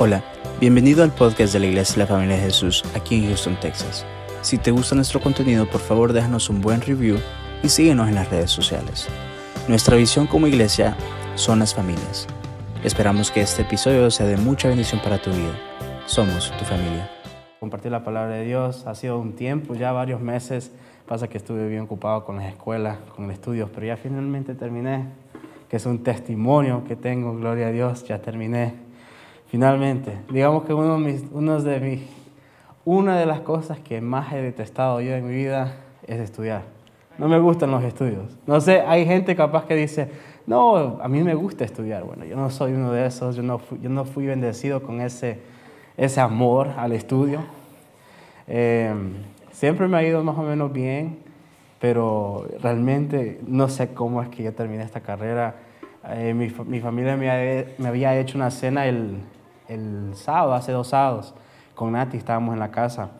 Hola, bienvenido al podcast de la Iglesia de la Familia de Jesús aquí en Houston, Texas. Si te gusta nuestro contenido, por favor déjanos un buen review y síguenos en las redes sociales. Nuestra visión como iglesia son las familias. Esperamos que este episodio sea de mucha bendición para tu vida. Somos tu familia. Compartir la palabra de Dios ha sido un tiempo, ya varios meses. Pasa que estuve bien ocupado con las escuelas, con el estudio, pero ya finalmente terminé, que es un testimonio que tengo, gloria a Dios, ya terminé Finalmente, digamos que uno de, mis, uno de mis, una de las cosas que más he detestado yo en mi vida es estudiar. No me gustan los estudios. No sé, hay gente capaz que dice, no, a mí me gusta estudiar. Bueno, yo no soy uno de esos, yo no fui, yo no fui bendecido con ese, ese amor al estudio. Eh, siempre me ha ido más o menos bien, pero realmente no sé cómo es que yo terminé esta carrera. Eh, mi, mi, familia me, me había hecho una cena el, el sábado, hace dos sábados, con Nati estábamos en la casa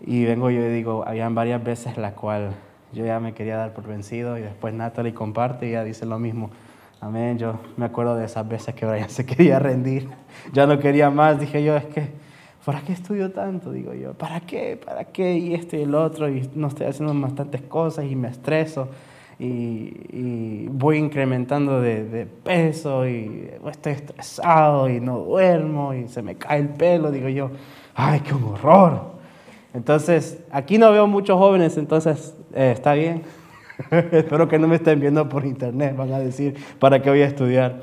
y vengo yo y digo, habían varias veces la cual yo ya me quería dar por vencido y después Natalie comparte y ella dice lo mismo. Amén, yo me acuerdo de esas veces que Brian se quería rendir, ya no quería más, dije yo, es que, ¿para qué estudio tanto? Digo yo, ¿para qué? ¿Para qué? Y esto y el otro, y no estoy haciendo bastantes cosas y me estreso y, voy incrementando de, peso y estoy estresado y no duermo y se me cae el pelo, digo yo, ay, qué horror. Entonces, aquí no veo muchos jóvenes, entonces eh, está bien. Espero que no me estén viendo por internet, van a decir, ¿para qué voy a estudiar?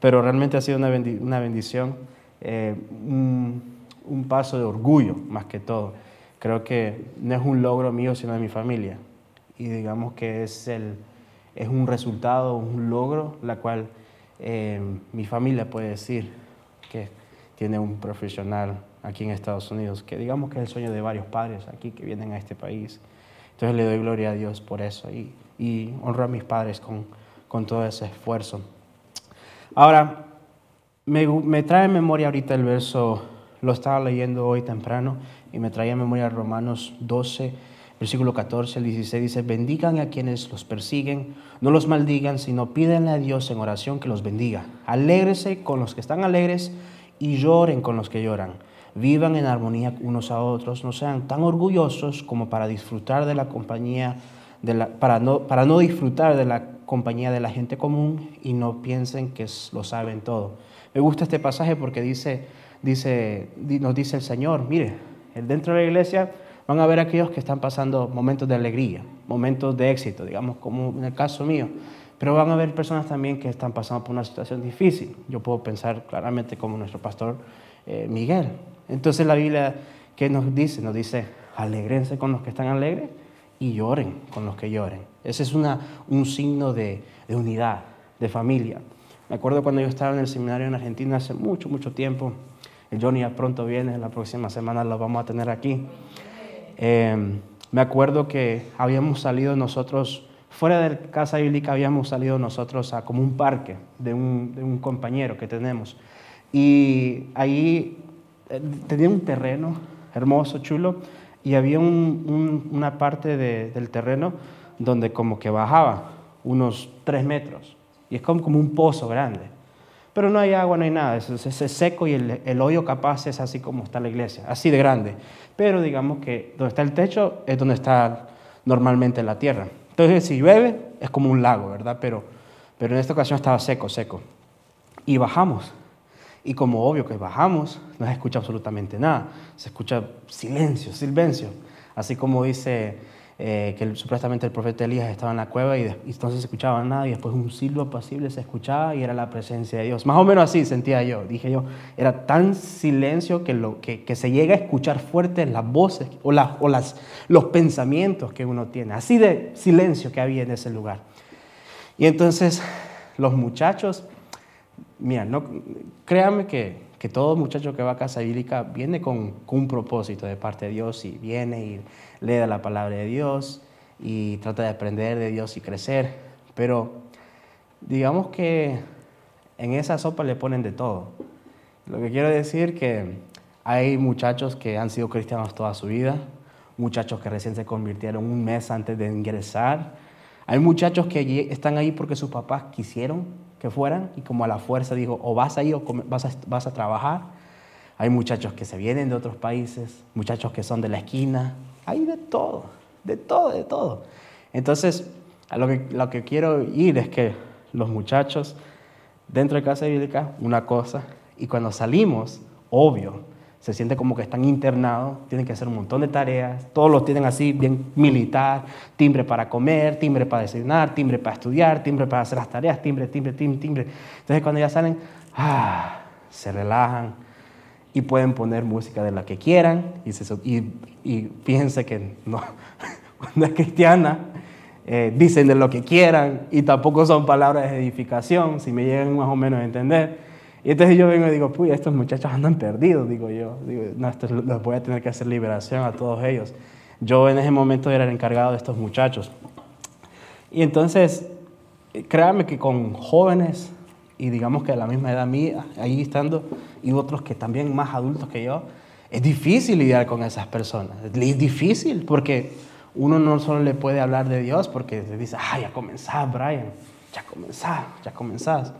Pero realmente ha sido una, bendición, eh, un paso de orgullo más que todo. Creo que no es un logro mío, sino de mi familia y digamos que es, el, es un resultado, un logro, la cual eh, mi familia puede decir que tiene un profesional aquí en Estados Unidos, que digamos que es el sueño de varios padres aquí que vienen a este país. Entonces le doy gloria a Dios por eso y, y honro a mis padres con, con todo ese esfuerzo. Ahora, me, me, trae en memoria ahorita el verso, lo estaba leyendo hoy temprano y me traía en memoria Romanos 12, Versículo 14 al 16 dice, bendigan a quienes los persiguen, no los maldigan, sino pídenle a Dios en oración que los bendiga. Alégrese con los que están alegres y lloren con los que lloran. Vivan en armonía unos a otros, no sean tan orgullosos como para disfrutar de la compañía, de la, para, no, para no disfrutar de la compañía de la gente común y no piensen que lo saben todo. Me gusta este pasaje porque dice, dice, nos dice el Señor, mire, dentro de la iglesia van a ver aquellos que están pasando momentos de alegría, momentos de éxito, digamos, como en el caso mío. Pero van a haber personas también que están pasando por una situación difícil. Yo puedo pensar claramente como nuestro pastor eh, Miguel. Entonces la Biblia, ¿qué nos dice? Nos dice, alegrense con los que están alegres y lloren con los que lloren. Ese es una, un signo de, de unidad, de familia. Me acuerdo cuando yo estaba en el seminario en Argentina hace mucho, mucho tiempo. El Johnny ya pronto viene, la próxima semana lo vamos a tener aquí. Em, me acuerdo que habíamos salido nosotros, fuera de casa bíblica, habíamos salido nosotros a como un parque de un, compañero que tenemos. Y ahí eh, tenía un terreno hermoso, chulo, y había una parte del terreno donde como que bajaba unos tres metros. Y es como, como un pozo grande. Pero no hay agua, no hay nada, es, es, seco y el, el, hoyo capaz es así como está la iglesia, así de grande. Pero digamos que donde está el techo es donde está normalmente la tierra. Entonces si llueve es como un lago, ¿verdad? Pero, pero en esta ocasión estaba seco, seco. Y bajamos. Y como obvio que bajamos, no se escucha absolutamente nada. Se escucha silencio, silencio. Así como dice eh, que supuestamente el profeta Elías estaba en la cueva y, entonces se escuchaba nada y después un silbo apacible se escuchaba y era la presencia de Dios. Más o menos así sentía yo, dije yo, era tan silencio que, lo, que, que se llega a escuchar fuerte las voces o, o las, los pensamientos que uno tiene, así de silencio que había en ese lugar. Y entonces los muchachos, mira, no, créanme que, que todo muchacho que va a casa bíblica viene con, con un propósito de parte de Dios y viene y lee la palabra de Dios y trata de aprender de Dios y crecer, pero digamos que en esa sopa le ponen de todo. Lo que quiero decir que hay muchachos que han sido cristianos toda su vida, muchachos que recién se convirtieron un mes antes de ingresar, hay muchachos que están ahí porque sus papás quisieron que fueran y como a la fuerza dijo, o vas a ir o vas a trabajar. hay muchachos que se vienen de otros países, muchachos que son de la esquina, hay de todo, de todo, de todo. Entonces, a lo que, lo que quiero ir es que los muchachos dentro de casa bíblica, una cosa, y cuando salimos, obvio, se siente como que están internados, tienen que hacer un montón de tareas, todos los tienen así, bien militar, timbre para comer, timbre para desayunar, timbre para estudiar, timbre para hacer las tareas, timbre, timbre, timbre, timbre. Entonces cuando ya salen, ah, se relajan y pueden poner música de la que quieran y, y, y fíjense que no, cuando es cristiana, eh, dicen de lo que quieran y tampoco son palabras de edificación, si me llegan más o menos a entender. Y entonces yo vengo y digo, puy, estos muchachos andan perdidos, digo yo. Digo, no, esto los voy a tener que hacer liberación a todos ellos. Yo en ese momento era el encargado de estos muchachos. Y entonces, créanme que con jóvenes, y digamos que a la misma edad mía, ahí estando, y otros que también más adultos que yo, es difícil lidiar con esas personas. Es difícil porque uno no solo le puede hablar de Dios porque le dice, ah, ya comenzás, Brian, ya comenzás, ya comenzás.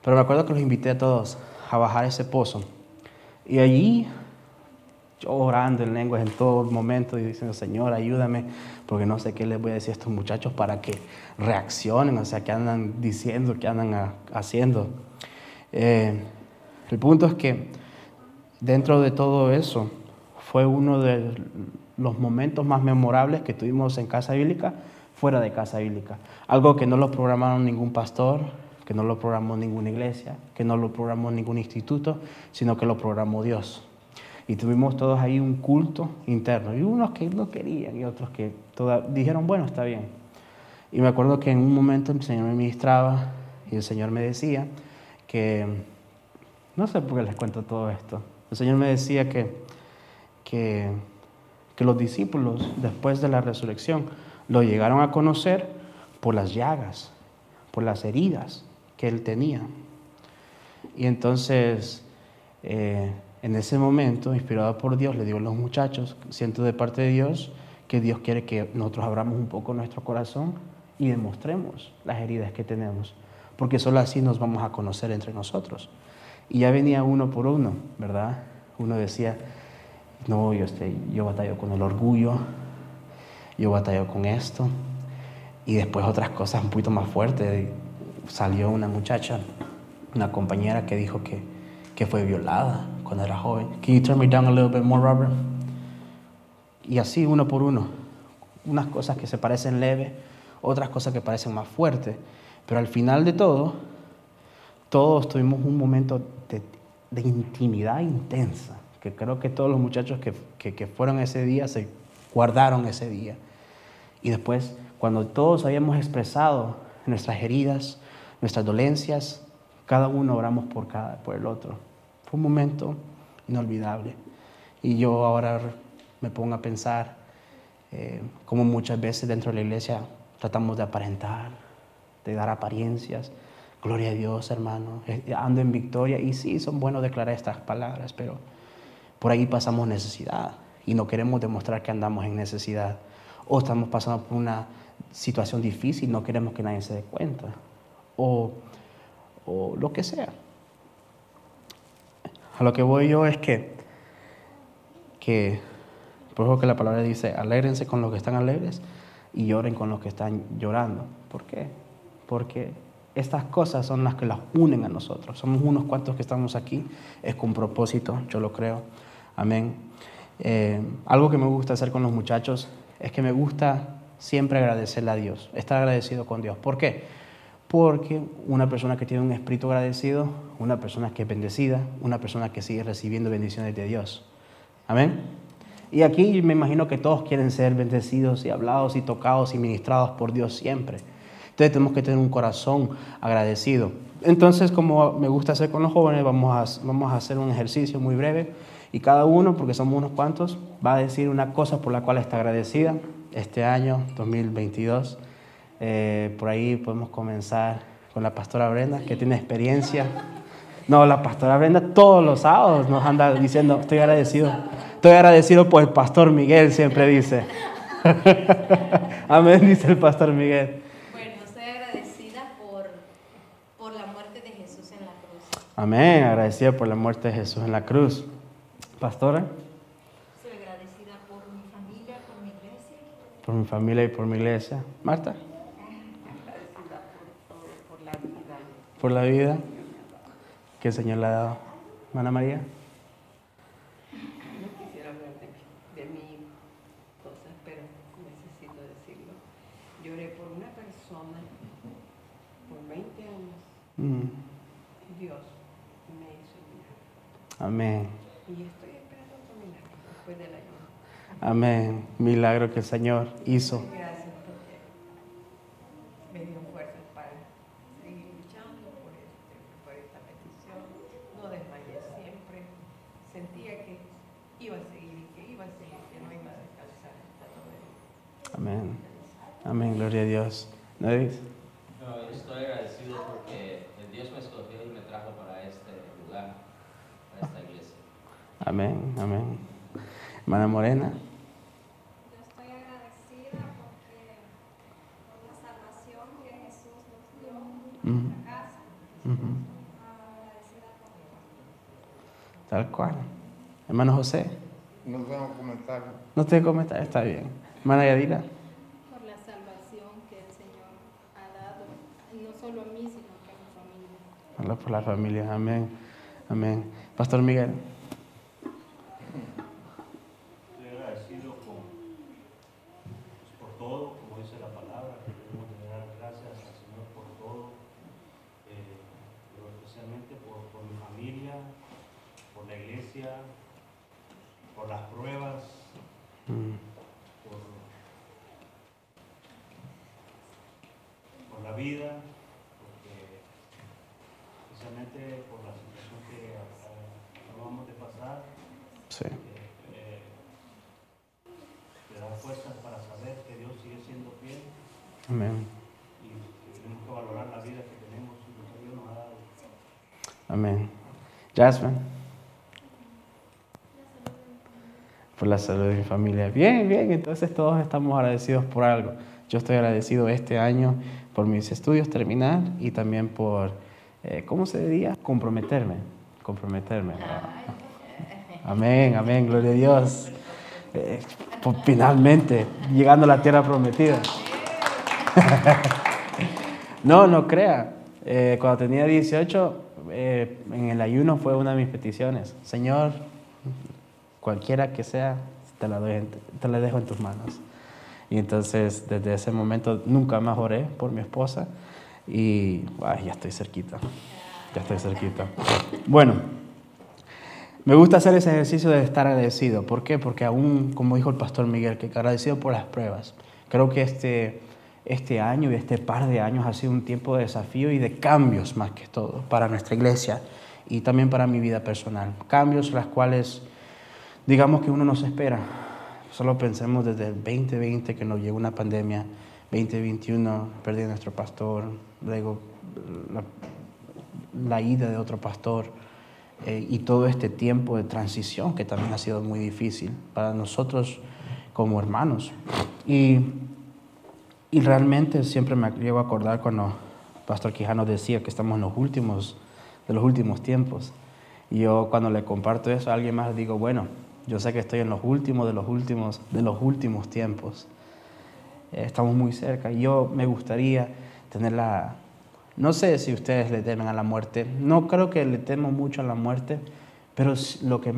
Pero me acuerdo que los invité a todos a bajar ese pozo. Y allí, yo orando en lenguas en todo momento y diciendo, Señor, ayúdame, porque no sé qué les voy a decir a estos muchachos para que reaccionen, o sea, qué andan diciendo, qué andan haciendo. Eh, el punto es que dentro de todo eso fue uno de los momentos más memorables que tuvimos en Casa Bíblica, fuera de Casa Bíblica. Algo que no lo programaron ningún pastor, que no lo programó ninguna iglesia, que no lo programó ningún instituto, sino que lo programó Dios. Y tuvimos todos ahí un culto interno, y unos que no querían y otros que dijeron, bueno, está bien. Y me acuerdo que en un momento el Señor me ministraba y el Señor me decía que, no sé por qué les cuento todo esto, el Señor me decía que, que, que los discípulos después de la resurrección lo llegaron a conocer por las llagas, por las heridas, que él tenía. Y entonces, eh, en ese momento, inspirado por Dios, le digo a los muchachos, siento de parte de Dios que Dios quiere que nosotros abramos un poco nuestro corazón y demostremos las heridas que tenemos, porque solo así nos vamos a conocer entre nosotros. Y ya venía uno por uno, ¿verdad? Uno decía, no, yo, estoy, yo batallo con el orgullo, yo batallo con esto, y después otras cosas un poquito más fuertes, salió una muchacha, una compañera que dijo que, que fue violada cuando era joven. Can you turn me down a little bit more, Robert? Y así uno por uno. Unas cosas que se parecen leves, otras cosas que parecen más fuertes. Pero al final de todo, todos tuvimos un momento de, de intimidad intensa, que creo que todos los muchachos que, que, que fueron ese día se guardaron ese día. Y después, cuando todos habíamos expresado nuestras heridas, nuestras dolencias, cada uno oramos por, cada, por el otro. Un momento inolvidable. Y yo ahora me pongo a pensar eh, cómo muchas veces dentro de la iglesia tratamos de aparentar, de dar apariencias. Gloria a Dios, hermano. Eh, ando en victoria y sí, son buenos declarar estas palabras, pero por ahí pasamos necesidad y no queremos demostrar que andamos en necesidad. O estamos pasando por una situación difícil no queremos que nadie se dé cuenta o, lo que sea. A lo que voy yo es que, que, por eso que la palabra dice, alégrense con los que están alegres y lloren con los que están llorando. ¿Por qué? Porque estas cosas son las que las unen a nosotros. Somos unos cuantos que estamos aquí, es con propósito, yo lo creo. Amén. Eh, algo que me gusta hacer con los muchachos es que me gusta siempre agradecerle a Dios, estar agradecido con Dios. ¿Por qué? Porque una persona que tiene un espíritu agradecido, una persona que es bendecida, una persona que sigue recibiendo bendiciones de Dios. Amén. Y aquí me imagino que todos quieren ser bendecidos y hablados y tocados y ministrados por Dios siempre. Entonces tenemos que tener un corazón agradecido. Entonces, como me gusta hacer con los jóvenes, vamos a, vamos a hacer un ejercicio muy breve y cada uno, porque somos unos cuantos, va a decir una cosa por la cual está agradecida este año 2022. Eh, por ahí podemos comenzar con la pastora Brenda, que tiene experiencia. No, la pastora Brenda todos los sábados nos anda diciendo, estoy agradecido. Estoy agradecido por el pastor Miguel, siempre dice. Amén, dice el pastor Miguel. Bueno, estoy agradecida por, por la muerte de Jesús en la cruz. Amén. Agradecida por la muerte de Jesús en la cruz. Pastora. Soy agradecida por mi familia, por mi iglesia. Por mi familia y por mi iglesia. Marta. Agradecida por todo, por la vida. Por la vida que el Señor le ha dado. Hermana María. No quisiera hablar de, de mí cosas, pero necesito decirlo. Lloré por una persona por 20 años Mm. Dios me hizo milagro. Amén. Y estoy esperando otro milagro después del ayuno. Amén. Milagro que el Señor hizo. Gracias porque me dio fuerzas para seguir luchando por, este, por esta petición. No desmayé siempre. Sentía que iba a seguir y que iba a seguir, que no iba a descansar hasta todo el Amén. Amén. Gloria a Dios. ¿Nedis? No, yo estoy agradecido porque Dios me escogió y me trajo para este lugar, para esta iglesia. Amén. Amén. Hermana Morena. Yo estoy agradecida porque por la salvación que Jesús nos dio en Ujú. nuestra casa. Ujú. Agradecida por todo. Tal cual. Hermano José. No tengo comentario. No te comentar, está bien. Hermana Yadira. por la salvación que el Señor ha dado, no solo a mí, sino que a mi familia. Habla por la familia. Amén. Amén. Pastor Miguel. Estoy agradecido con- por todo, como dice la palabra, que debemos de dar gracias al Señor por todo, eh, pero especialmente por, por mi familia, por la iglesia, por las pruebas, Mm. por, por la vida, porque especialmente por la situación que eh, acabamos de pasar. Sí. te da fuerzas para saber que Dios sigue siendo fiel Amén. y tenemos que valorar la vida que tenemos y lo que Dios nos ha dado. Amén. Jasmine. Por la salud de mi familia. Bien, bien. Entonces todos estamos agradecidos por algo. Yo estoy agradecido este año por mis estudios terminar y también por, eh, ¿cómo se diría? Comprometerme. Comprometerme. Amén, amén. Gloria a Dios. Eh, pues, finalmente, llegando a la tierra prometida. No, no crea. Eh, cuando tenía 18, eh, en el ayuno fue una de mis peticiones. Señor, cualquiera que sea, te la, doy te la dejo en tus manos. Y entonces, desde ese momento, nunca más oré por mi esposa. Y ya estoy cerquita. Ya estoy cerquita. Bueno, me gusta hacer ese ejercicio de estar agradecido. ¿Por qué? Porque aún, como dijo el pastor Miguel, que agradecido por las pruebas. Creo que este, este año y este par de años ha sido un tiempo de desafío y de cambios más que todo para nuestra iglesia y también para mi vida personal. Cambios las cuales, digamos que uno no se espera. Solo pensemos desde el 2020 que nos llegó una pandemia, 2021 perdí a nuestro pastor, luego la ida de otro pastor eh, y todo este tiempo de transición que también ha sido muy difícil para nosotros como hermanos. Y, y realmente siempre me llego a acordar cuando Pastor Quijano decía que estamos en los últimos, de los últimos tiempos. Y yo cuando le comparto eso a alguien más digo, bueno, yo sé que estoy en los últimos de los últimos de los últimos tiempos. Eh, estamos muy cerca. Y yo me gustaría tener la... No sé si ustedes le temen a la muerte. No creo que le temo mucho a la muerte, pero lo que,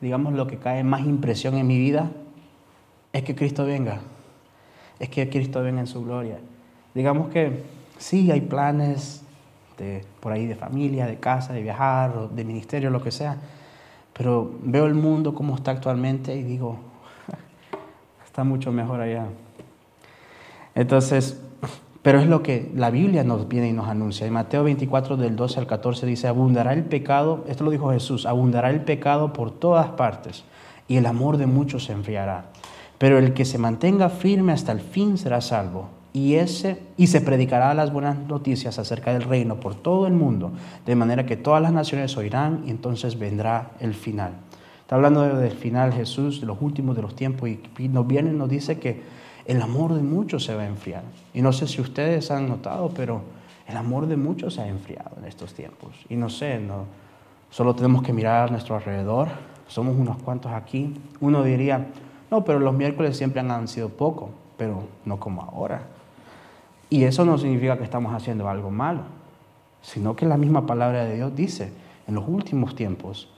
digamos, lo que cae más impresión en mi vida es que Cristo venga. Es que Cristo venga en su gloria. Digamos que sí hay planes de, por ahí de familia, de casa, de viajar, de ministerio, lo que sea, pero veo el mundo como está actualmente y digo, está mucho mejor allá. Entonces, pero es lo que la Biblia nos viene y nos anuncia. En Mateo 24, del 12 al 14 dice, abundará el pecado, esto lo dijo Jesús, abundará el pecado por todas partes y el amor de muchos se enfriará. Pero el que se mantenga firme hasta el fin será salvo. Y, ese, y se predicará las buenas noticias acerca del reino por todo el mundo, de manera que todas las naciones oirán y entonces vendrá el final. Está hablando de- del final Jesús, de los últimos de los tiempos, y nos viene y nos dice que el amor de muchos se va a enfriar. Y no sé si ustedes han notado, pero el amor de muchos se ha enfriado en estos tiempos. Y no sé, no, solo tenemos que mirar a nuestro alrededor. Somos unos cuantos aquí. Uno diría, no, pero los miércoles siempre han sido poco, pero no como ahora. Y eso no significa que estamos haciendo algo malo, sino que la misma palabra de Dios dice, en los últimos tiempos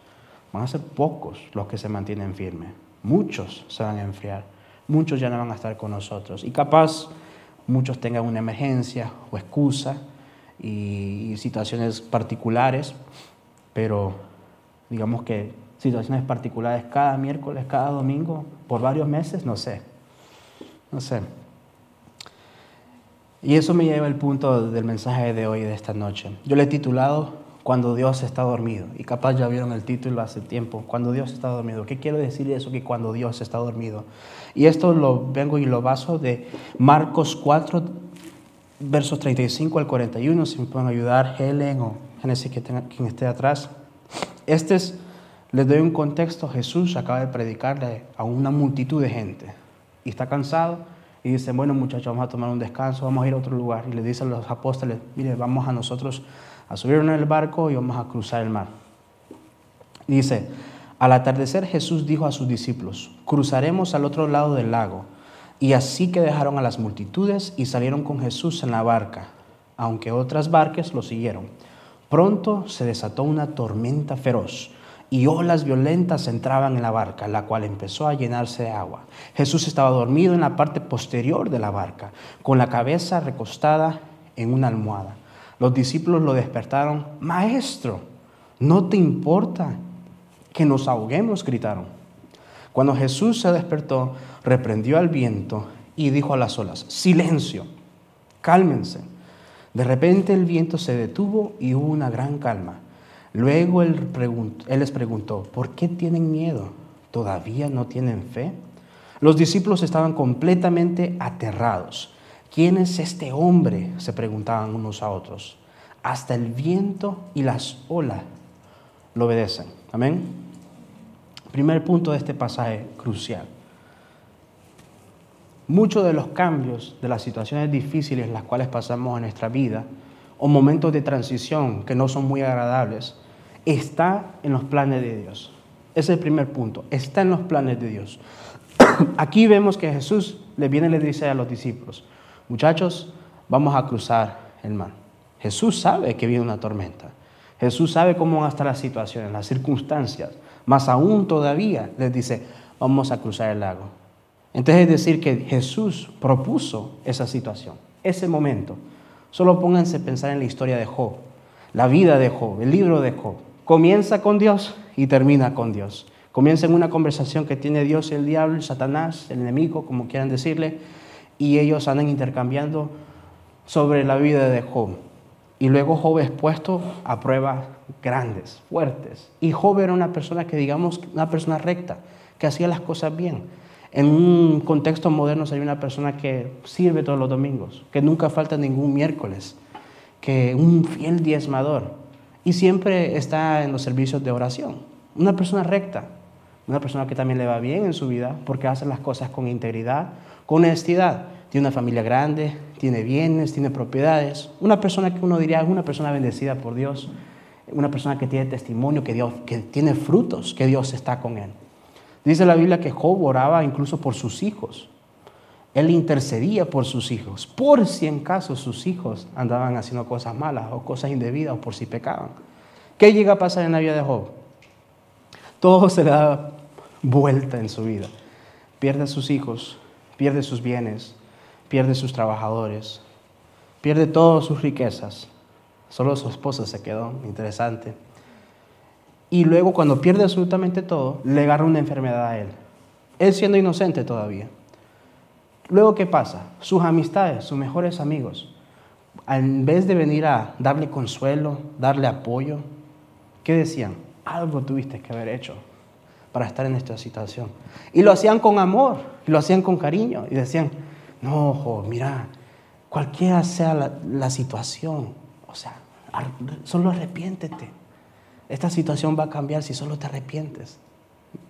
van a ser pocos los que se mantienen firmes. Muchos se van a enfriar, muchos ya no van a estar con nosotros. Y capaz muchos tengan una emergencia o excusa y, situaciones particulares, pero digamos que situaciones particulares cada miércoles, cada domingo, por varios meses, no sé, no sé. Y eso me lleva al punto del mensaje de hoy, de esta noche. Yo le he titulado Cuando Dios está dormido. Y capaz ya vieron el título hace tiempo, Cuando Dios está dormido. ¿Qué quiero decir eso que cuando Dios está dormido? Y esto lo vengo y lo baso de Marcos 4, versos 35 al 41, si me pueden ayudar, Helen o Génesis, que tenga, quien esté atrás. Este es, les doy un contexto, Jesús acaba de predicarle a una multitud de gente y está cansado y dice, bueno muchachos, vamos a tomar un descanso, vamos a ir a otro lugar. Y le dice a los apóstoles, mire, vamos a nosotros a subir en el barco y vamos a cruzar el mar. dice, al atardecer Jesús dijo a sus discípulos, cruzaremos al otro lado del lago. Y así que dejaron a las multitudes y salieron con Jesús en la barca, aunque otras barcas lo siguieron. Pronto se desató una tormenta feroz y olas violentas entraban en la barca, la cual empezó a llenarse de agua. Jesús estaba dormido en la parte posterior de la barca, con la cabeza recostada en una almohada. Los discípulos lo despertaron, Maestro, ¿no te importa que nos ahoguemos? gritaron. Cuando Jesús se despertó, reprendió al viento y dijo a las olas, silencio, cálmense. De repente el viento se detuvo y hubo una gran calma. Luego él, les preguntó, ¿por qué tienen miedo? ¿Todavía no tienen fe? Los discípulos estaban completamente aterrados. ¿Quién es este hombre? se preguntaban unos a otros. Hasta el viento y las olas lo obedecen. Amén. Primer punto de este pasaje crucial. Muchos de los cambios de las situaciones difíciles las cuales pasamos en nuestra vida o momentos de transición que no son muy agradables, está en los planes de Dios. Ese es el primer punto, está en los planes de Dios. Aquí vemos que Jesús le viene y le dice a los discípulos, muchachos, vamos a cruzar el mar. Jesús sabe que viene una tormenta. Jesús sabe cómo van a estar las situaciones, las circunstancias. Más aún todavía les dice, vamos a cruzar el lago. Entonces es decir que Jesús propuso esa situación, ese momento. Solo pónganse a pensar en la historia de Job, la vida de Job, el libro de Job. Comienza con Dios y termina con Dios. Comienza en una conversación que tiene Dios el diablo, Satanás, el enemigo, como quieran decirle, y ellos andan intercambiando sobre la vida de Job. Y luego Job es puesto a pruebas grandes, fuertes. Y Job era una persona que, digamos, una persona recta, que hacía las cosas bien. En un contexto moderno sería una persona que sirve todos los domingos, que nunca falta ningún miércoles, que un fiel diezmador y siempre está en los servicios de oración. Una persona recta, una persona que también le va bien en su vida porque hace las cosas con integridad, con honestidad. Tiene una familia grande, tiene bienes, tiene propiedades. Una persona que uno diría es una persona bendecida por Dios, una persona que tiene testimonio, que, Dios, que tiene frutos, que Dios está con él. Dice la Biblia que Job oraba incluso por sus hijos. Él intercedía por sus hijos, por si en caso sus hijos andaban haciendo cosas malas o cosas indebidas o por si pecaban. ¿Qué llega a pasar en la vida de Job? Todo se le da vuelta en su vida. Pierde a sus hijos, pierde sus bienes, pierde sus trabajadores, pierde todas sus riquezas. Solo su esposa se quedó, interesante. Y luego cuando pierde absolutamente todo, le agarra una enfermedad a él. Él siendo inocente todavía. Luego, ¿qué pasa? Sus amistades, sus mejores amigos, en vez de venir a darle consuelo, darle apoyo, ¿qué decían? Algo tuviste que haber hecho para estar en esta situación. Y lo hacían con amor, y lo hacían con cariño, y decían, no, mira, cualquiera sea la, situación, o sea, solo arrepiéntete. Esta situación va a cambiar si solo te arrepientes.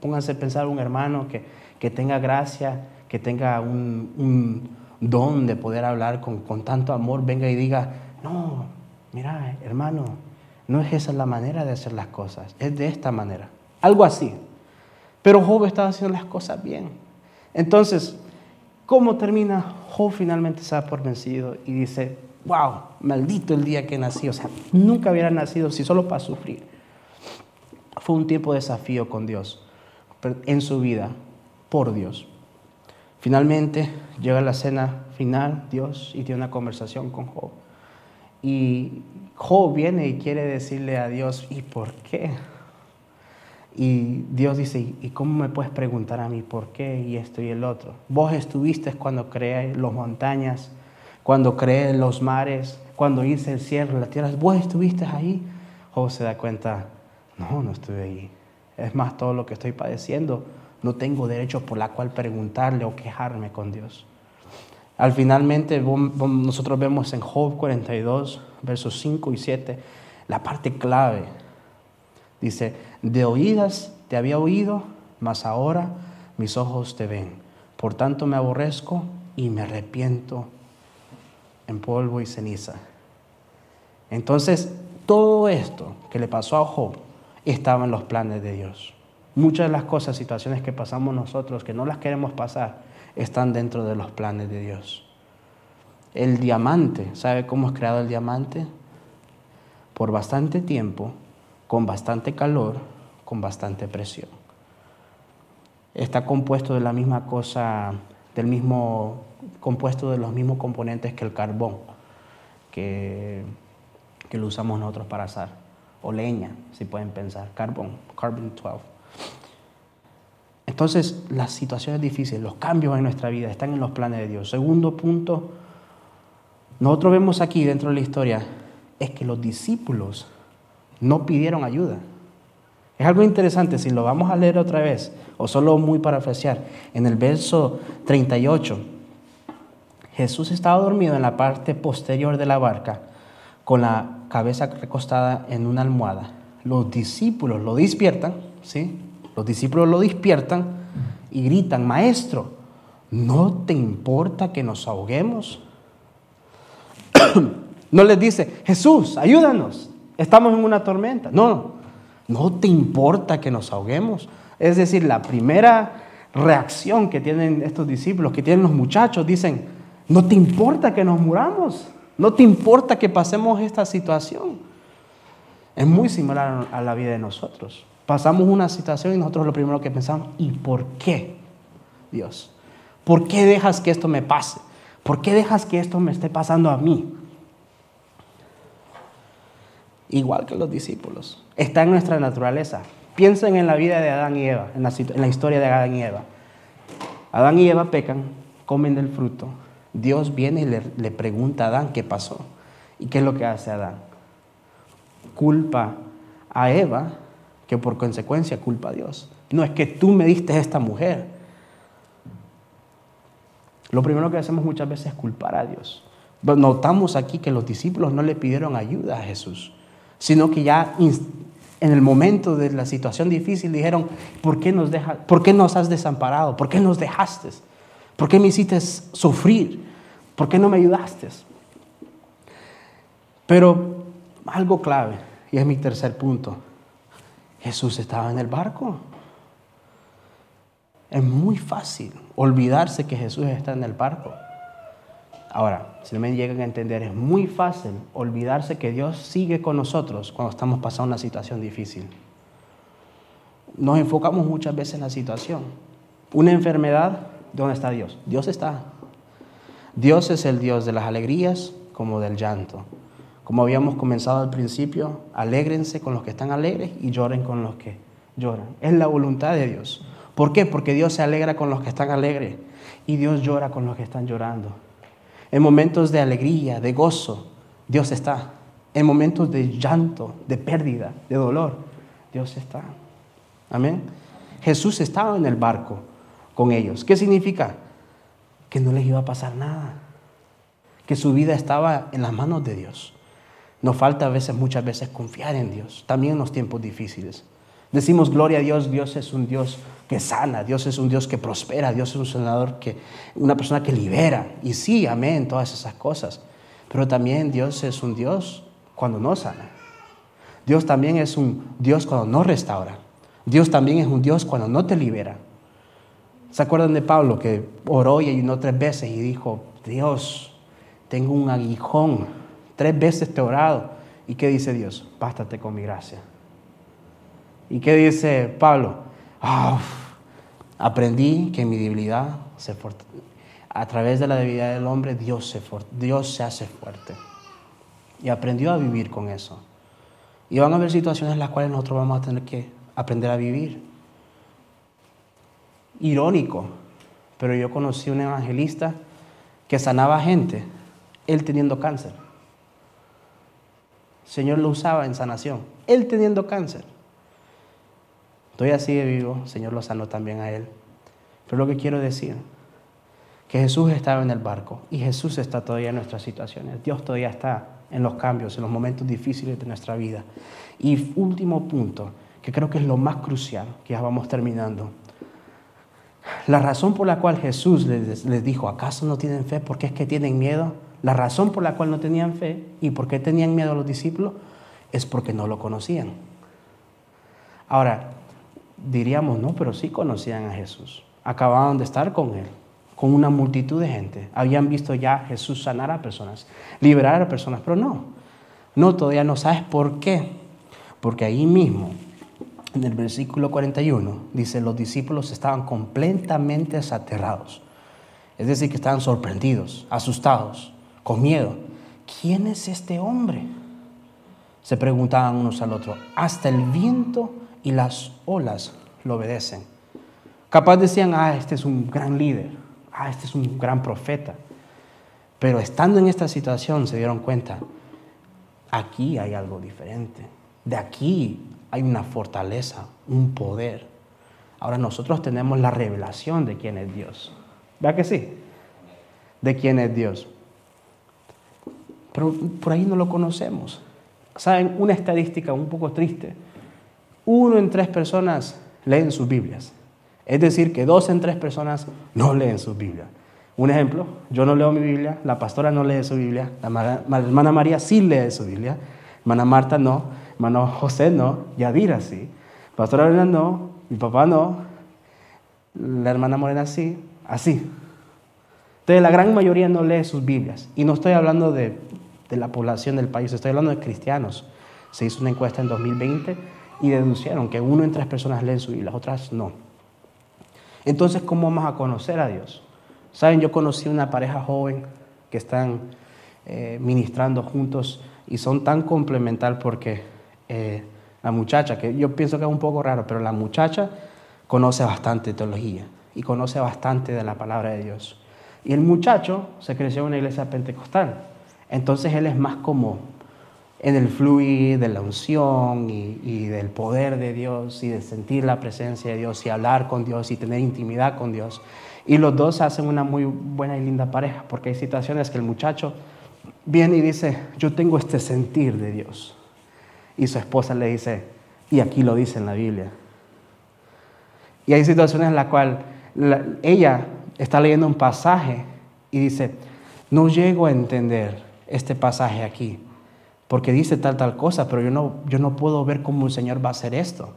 Pónganse a pensar un hermano que, que tenga gracia, que tenga un, un, don de poder hablar con, con tanto amor, venga y diga, no, mira, hermano, no es esa la manera de hacer las cosas, es de esta manera. Algo así. Pero Job estaba haciendo las cosas bien. Entonces, ¿cómo termina? Job finalmente se da por vencido y dice, wow, maldito el día que nací. O sea, nunca hubiera nacido si solo para sufrir. Fue un tiempo de desafío con Dios en su vida, por Dios. Finalmente llega la cena final, Dios, y tiene una conversación con Job. Y Job viene y quiere decirle a Dios, ¿y por qué? Y Dios dice, ¿y cómo me puedes preguntar a mí por qué y esto y el otro? Vos estuviste cuando creé las montañas, cuando creé los mares, cuando hice el cielo, las tierras. Vos estuviste ahí. Job se da cuenta, no, no estuve ahí. Es más, todo lo que estoy padeciendo, no tengo derecho por la cual preguntarle o quejarme con Dios. Al finalmente nosotros vemos en Job 42, versos 5 y 7, la parte clave. Dice, de oídas te había oído, mas ahora mis ojos te ven. Por tanto me aborrezco y me arrepiento en polvo y ceniza. Entonces, todo esto que le pasó a Job estaba en los planes de Dios. Muchas de las cosas, situaciones que pasamos nosotros, que no las queremos pasar, están dentro de los planes de Dios. El diamante, ¿sabe cómo es creado el diamante? Por bastante tiempo, con bastante calor, con bastante presión. Está compuesto de la misma cosa, del mismo, compuesto de los mismos componentes que el carbón, que, que lo usamos nosotros para asar, o leña, si pueden pensar, carbón, carbon 12. Entonces, las situaciones difíciles, los cambios en nuestra vida están en los planes de Dios. Segundo punto, nosotros vemos aquí dentro de la historia, es que los discípulos no pidieron ayuda. Es algo interesante, si lo vamos a leer otra vez, o solo muy para parafrasear, en el verso 38, Jesús estaba dormido en la parte posterior de la barca, con la cabeza recostada en una almohada. Los discípulos lo despiertan, ¿sí? Los discípulos lo despiertan y gritan, maestro, ¿no te importa que nos ahoguemos? no les dice, Jesús, ayúdanos, estamos en una tormenta. No, no te importa que nos ahoguemos. Es decir, la primera reacción que tienen estos discípulos, que tienen los muchachos, dicen, no te importa que nos muramos, no te importa que pasemos esta situación. Es muy similar a la vida de nosotros. Pasamos una situación y nosotros lo primero que pensamos, ¿y por qué, Dios? ¿Por qué dejas que esto me pase? ¿Por qué dejas que esto me esté pasando a mí? Igual que los discípulos. Está en nuestra naturaleza. Piensen en la vida de Adán y Eva, en la, historia de Adán y Eva. Adán y Eva pecan, comen del fruto. Dios viene y le, le pregunta a Adán qué pasó. ¿Y qué es lo que hace Adán? Culpa a Eva que por consecuencia culpa a Dios. No es que tú me diste esta mujer. Lo primero que hacemos muchas veces es culpar a Dios. Notamos aquí que los discípulos no le pidieron ayuda a Jesús, sino que ya en el momento de la situación difícil dijeron, ¿por qué nos, deja, ¿por qué nos has desamparado? ¿Por qué nos dejaste? ¿Por qué me hiciste sufrir? ¿Por qué no me ayudaste? Pero algo clave, y es mi tercer punto, Jesús estaba en el barco. Es muy fácil olvidarse que Jesús está en el barco. Ahora, si no me llegan a entender, es muy fácil olvidarse que Dios sigue con nosotros cuando estamos pasando una situación difícil. Nos enfocamos muchas veces en la situación. Una enfermedad, ¿dónde está Dios? Dios está. Dios es el Dios de las alegrías como del llanto. Como habíamos comenzado al principio, alégrense con los que están alegres y lloren con los que lloran. Es la voluntad de Dios. ¿Por qué? Porque Dios se alegra con los que están alegres y Dios llora con los que están llorando. En momentos de alegría, de gozo, Dios está. En momentos de llanto, de pérdida, de dolor, Dios está. Amén. Jesús estaba en el barco con ellos. ¿Qué significa? Que no les iba a pasar nada. Que su vida estaba en las manos de Dios. Nos falta a veces, muchas veces, confiar en Dios, también en los tiempos difíciles. Decimos, gloria a Dios, Dios es un Dios que sana, Dios es un Dios que prospera, Dios es un sanador que, una persona que libera. Y sí, amén, todas esas cosas. Pero también Dios es un Dios cuando no sana. Dios también es un Dios cuando no restaura. Dios también es un Dios cuando no te libera. ¿Se acuerdan de Pablo que oró y ayunó tres veces y dijo, Dios, tengo un aguijón, tres veces te orado? ¿Y qué dice Dios? Bástate con mi gracia. ¿Y qué dice Pablo? Ah, aprendí que mi debilidad se a través de la debilidad del hombre Dios se, Dios se hace fuerte. Y aprendió a vivir con eso. Y van a haber situaciones en las cuales nosotros vamos a tener que aprender a vivir. Irónico, pero yo conocí un evangelista que sanaba gente, él teniendo cáncer. Señor lo usaba en sanación, él teniendo cáncer. Así de vivo, el Señor lo sanó también a él. Pero lo que quiero decir, que Jesús estaba en el barco y Jesús está todavía en nuestras situaciones. Dios todavía está en los cambios, en los momentos difíciles de nuestra vida. Y último punto, que creo que es lo más crucial, que ya vamos terminando. La razón por la cual Jesús les, dijo, ¿acaso no tienen fe? ¿Por qué es que tienen miedo? La razón por la cual no tenían fe y por qué tenían miedo los discípulos es porque no lo conocían. Ahora, diríamos, no, pero sí conocían a Jesús. Acababan de estar con Él con una multitud de gente. Habían visto ya a Jesús sanar a personas, liberar a personas, pero no. No, todavía no sabes por qué. Porque ahí mismo, en el versículo 41, dice, los discípulos estaban completamente aterrados. Es decir, que estaban sorprendidos, asustados, con miedo. ¿Quién es este hombre? Se preguntaban unos al otro. Hasta el viento y las olas lo obedecen. Capaz decían, ah, este es un gran líder ah, este es un gran profeta. Pero estando en esta situación se dieron cuenta, aquí hay algo diferente. De aquí hay una fortaleza, un poder. Ahora nosotros tenemos la revelación de quién es Dios. ¿Vea que sí? De quién es Dios. Pero por ahí no lo conocemos. ¿Saben? Una estadística un poco triste. Uno en tres personas leen sus Biblias. Es decir, que dos en tres personas no leen su Biblia. Un ejemplo, yo no leo mi Biblia, la pastora no lee su Biblia, la, hermana María sí lee su Biblia, hermana Marta no, hermano José no, Yadira sí, pastora Elena no, mi papá no, la hermana Morena sí, así. Entonces la gran mayoría no lee sus Biblias. Y no estoy hablando de, de la población del país, estoy hablando de cristianos. Se hizo una encuesta en 2020 y denunciaron que uno en tres personas lee su Biblia, las otras no. Entonces, ¿cómo vamos a conocer a Dios? Saben, yo conocí una pareja joven que están eh, ministrando juntos y son tan complementar porque eh, la muchacha, que yo pienso que es un poco raro, pero la muchacha conoce bastante teología y conoce bastante de la palabra de Dios. Y el muchacho se creció en una iglesia pentecostal. Entonces él es más como en el fluir de la unción y, del poder de Dios y de sentir la presencia de Dios y hablar con Dios y tener intimidad con Dios. Y los dos hacen una muy buena y linda pareja, porque hay situaciones que el muchacho viene y dice, yo tengo este sentir de Dios. Y su esposa le dice, y aquí lo dice en la Biblia. Y hay situaciones en las cuales ella está leyendo un pasaje y dice, no llego a entender este pasaje aquí porque dice tal, tal cosa, pero yo no, yo no puedo ver cómo el Señor va a hacer esto.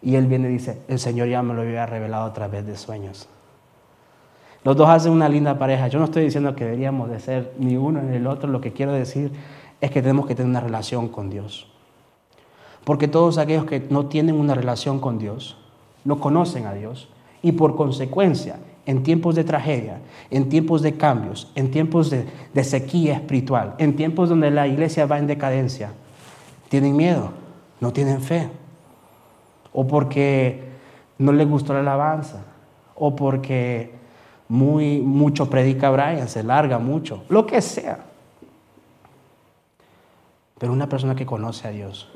Y él viene y dice, el Señor ya me lo había revelado a través de sueños. Los dos hacen una linda pareja. Yo no estoy diciendo que deberíamos de ser ni uno ni el otro. Lo que quiero decir es que tenemos que tener una relación con Dios. Porque todos aquellos que no tienen una relación con Dios, no conocen a Dios y por consecuencia en tiempos de tragedia, en tiempos de cambios, en tiempos de, sequía espiritual, en tiempos donde la iglesia va en decadencia, tienen miedo, no tienen fe, o porque no les gustó la alabanza, o porque muy, mucho predica Brian, se larga mucho, lo que sea. Pero una persona que conoce a Dios,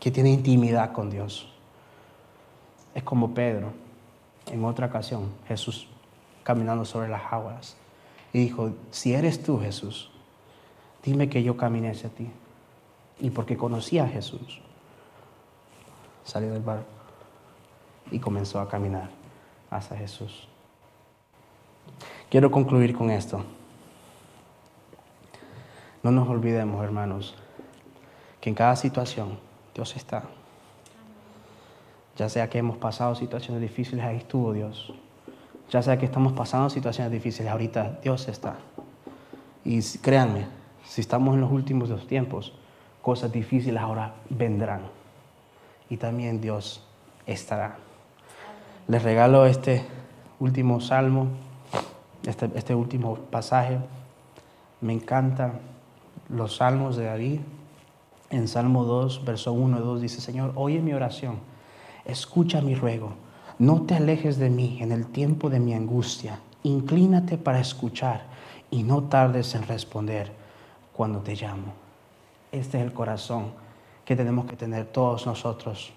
que tiene intimidad con Dios, es como Pedro. En otra ocasión, Jesús caminando sobre las aguas. Y dijo, si eres tú Jesús, dime que yo camine hacia ti. Y porque conocía a Jesús, salió del barco y comenzó a caminar hacia Jesús. Quiero concluir con esto. No nos olvidemos, hermanos, que en cada situación Dios está. Ya sea que hemos pasado situaciones difíciles, ahí estuvo Dios. Ya sea que estamos pasando situaciones difíciles, ahorita Dios está. Y créanme, si estamos en los últimos dos tiempos, cosas difíciles ahora vendrán. Y también Dios estará. Les regalo este último salmo, este, este último pasaje. Me encantan los salmos de David. En Salmo 2, verso 1 y 2 dice, Señor, oye mi oración, escucha mi ruego, no te alejes de mí en el tiempo de mi angustia, inclínate para escuchar y no tardes en responder cuando te llamo. Este es el corazón que tenemos que tener todos nosotros,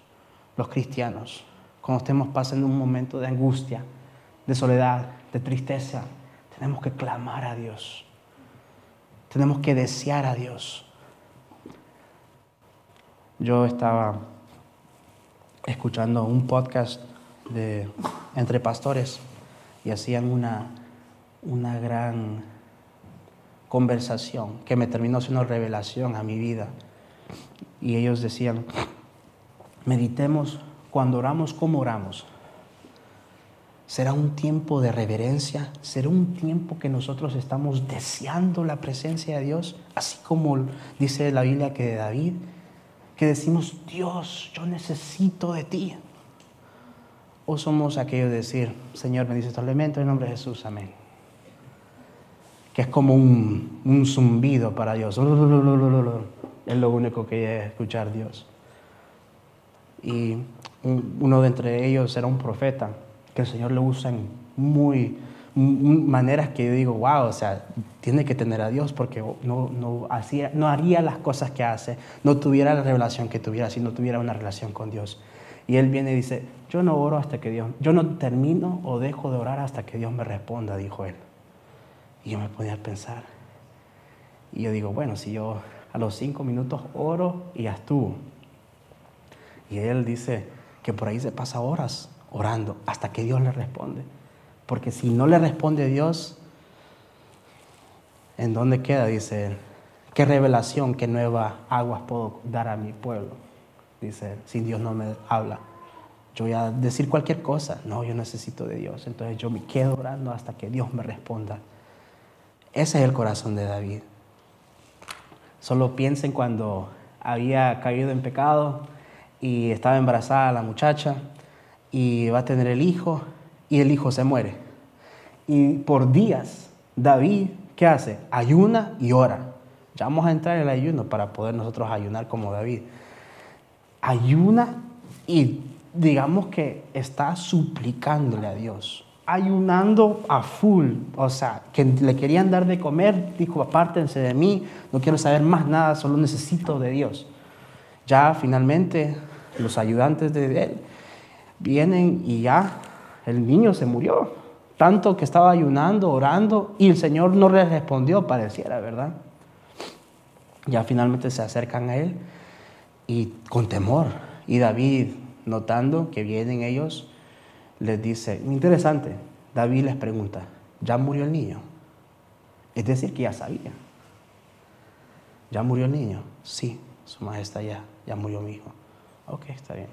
los cristianos, cuando estemos pasando un momento de angustia, de soledad, de tristeza, tenemos que clamar a Dios. Tenemos que desear a Dios. Yo estaba escuchando un podcast de entre pastores y hacían una, una gran conversación que me terminó siendo revelación a mi vida. Y ellos decían, meditemos cuando oramos como oramos. Será un tiempo de reverencia, será un tiempo que nosotros estamos deseando la presencia de Dios, así como dice la Biblia que de David, que decimos, Dios, yo necesito de ti. O somos aquellos de decir, Señor, bendice este alimento en nombre de Jesús, amén. Que es como un, un zumbido para Dios. Es lo único que hay escuchar Dios. Y uno de entre ellos era un profeta que el Señor le usa en muy maneras que yo digo, wow, o sea, tiene que tener a Dios porque no, no, hacía, no haría las cosas que hace, no tuviera la revelación que tuviera si no tuviera una relación con Dios. Y él viene y dice, yo no oro hasta que Dios, yo no termino o dejo de orar hasta que Dios me responda, dijo él. Y yo me ponía a pensar. Y yo digo, bueno, si yo a los cinco minutos oro y ya estuvo. Y él dice que por ahí se pasa horas orando hasta que Dios le responde. Porque si no le responde Dios, ¿en dónde queda? Dice él. ¿Qué revelación, qué nuevas aguas puedo dar a mi pueblo? Dice él, si Dios no me habla. Yo voy a decir cualquier cosa. No, yo necesito de Dios. Entonces yo me quedo orando hasta que Dios me responda. Ese es el corazón de David. Solo piensen cuando había caído en pecado y estaba embarazada la muchacha y va a tener el hijo y el hijo se muere. Y por días David, ¿qué hace? Ayuna y ora. Ya vamos a entrar en el ayuno para poder nosotros ayunar como David. Ayuna y digamos que está suplicándole a Dios, ayunando a full, o sea, que le querían dar de comer, dijo, apártense de mí, no quiero saber más nada, solo necesito de Dios. Ya finalmente los ayudantes de él vienen y ya el niño se murió, tanto que estaba ayunando, orando, y el Señor no le respondió, pareciera, ¿verdad? Ya finalmente se acercan a él y con temor, y David, notando que vienen ellos, les dice, interesante, David les pregunta, ¿ya murió el niño? Es decir, que ya sabía. ¿Ya murió el niño? Sí, su majestad ya, ya murió mi hijo. Ok, está bien.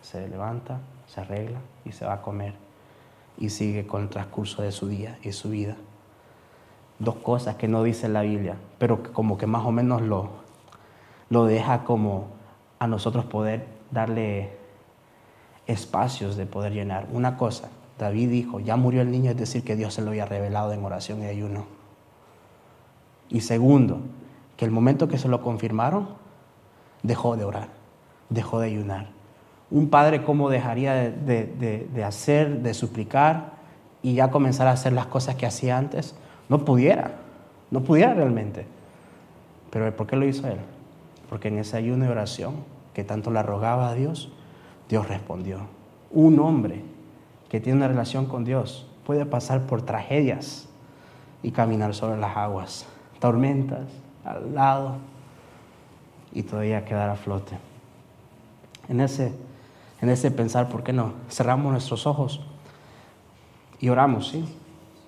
Se levanta, se arregla y se va a comer. Y sigue con el transcurso de su día y su vida. Dos cosas que no dice la Biblia, pero como que más o menos lo, lo deja como a nosotros poder darle espacios de poder llenar. Una cosa, David dijo, ya murió el niño, es decir, que Dios se lo había revelado en oración y ayuno. Y segundo, que el momento que se lo confirmaron, dejó de orar, dejó de ayunar. Un padre, ¿cómo dejaría de, de, hacer, de suplicar y ya comenzar a hacer las cosas que hacía antes? No pudiera, no pudiera realmente. Pero ¿por qué lo hizo él? Porque en ese ayuno y oración que tanto la rogaba a Dios, Dios respondió. Un hombre que tiene una relación con Dios puede pasar por tragedias y caminar sobre las aguas, tormentas al lado y todavía quedar a flote. En ese, en ese pensar, ¿por qué no? Cerramos nuestros ojos y oramos, ¿sí?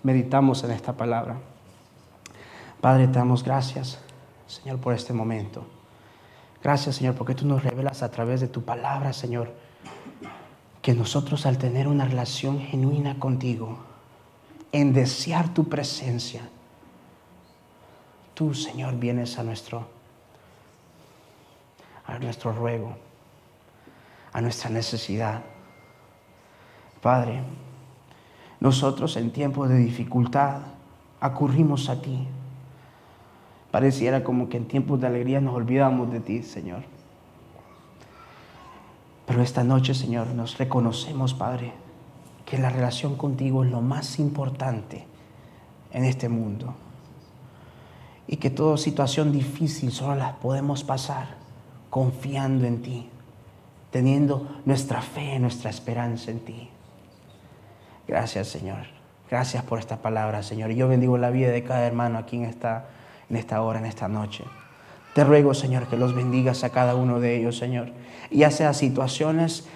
Meditamos en esta palabra. Padre, te damos gracias. Señor, por este momento. Gracias, Señor, porque tú nos revelas a través de tu palabra, Señor, que nosotros al tener una relación genuina contigo, en desear tu presencia, tú, Señor, vienes a nuestro, a nuestro ruego, a nuestra necesidad. Padre, nosotros en tiempos de dificultad acurrimos a ti. Pareciera como que en tiempos de alegría nos olvidamos de ti, Señor. Pero esta noche, Señor, nos reconocemos, Padre, que la relación contigo es lo más importante en este mundo. Y que toda situación difícil solo las podemos pasar confiando en ti, teniendo nuestra fe, nuestra esperanza en ti. Gracias, Señor. Gracias por esta palabra, Señor. Y yo bendigo la vida de cada hermano aquí en esta, en esta hora, en esta noche. Te ruego, Señor, que los bendigas a cada uno de ellos, Señor. Ya sea situaciones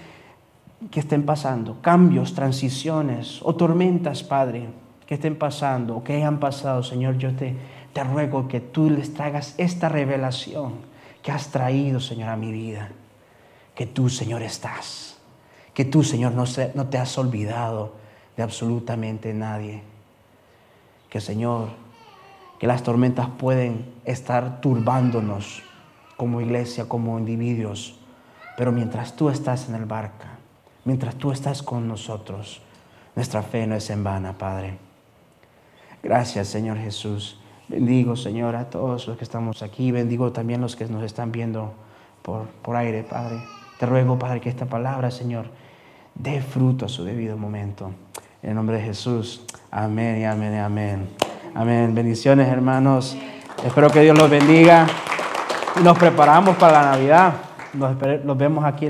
que estén pasando, cambios, transiciones o tormentas, Padre, que estén pasando o que hayan pasado, Señor, yo te, te ruego que tú les traigas esta revelación que has traído, Señor, a mi vida. Que tú, Señor, estás. Que tú, Señor, no, se, no te has olvidado de absolutamente nadie. Que, Señor, que las tormentas pueden estar turbándonos como iglesia, como individuos, pero mientras tú estás en el barca, mientras tú estás con nosotros, nuestra fe no es en vana, Padre. Gracias, Señor Jesús. Bendigo, Señor, a todos los que estamos aquí. Bendigo también los que nos están viendo por, por aire, Padre. Te ruego, Padre, que esta palabra, Señor, dé fruto a su debido momento. En el nombre de Jesús. Amén y amén y amén. Amén. Bendiciones, hermanos. Espero que Dios los bendiga. Y nos preparamos para la Navidad. Nos, vemos aquí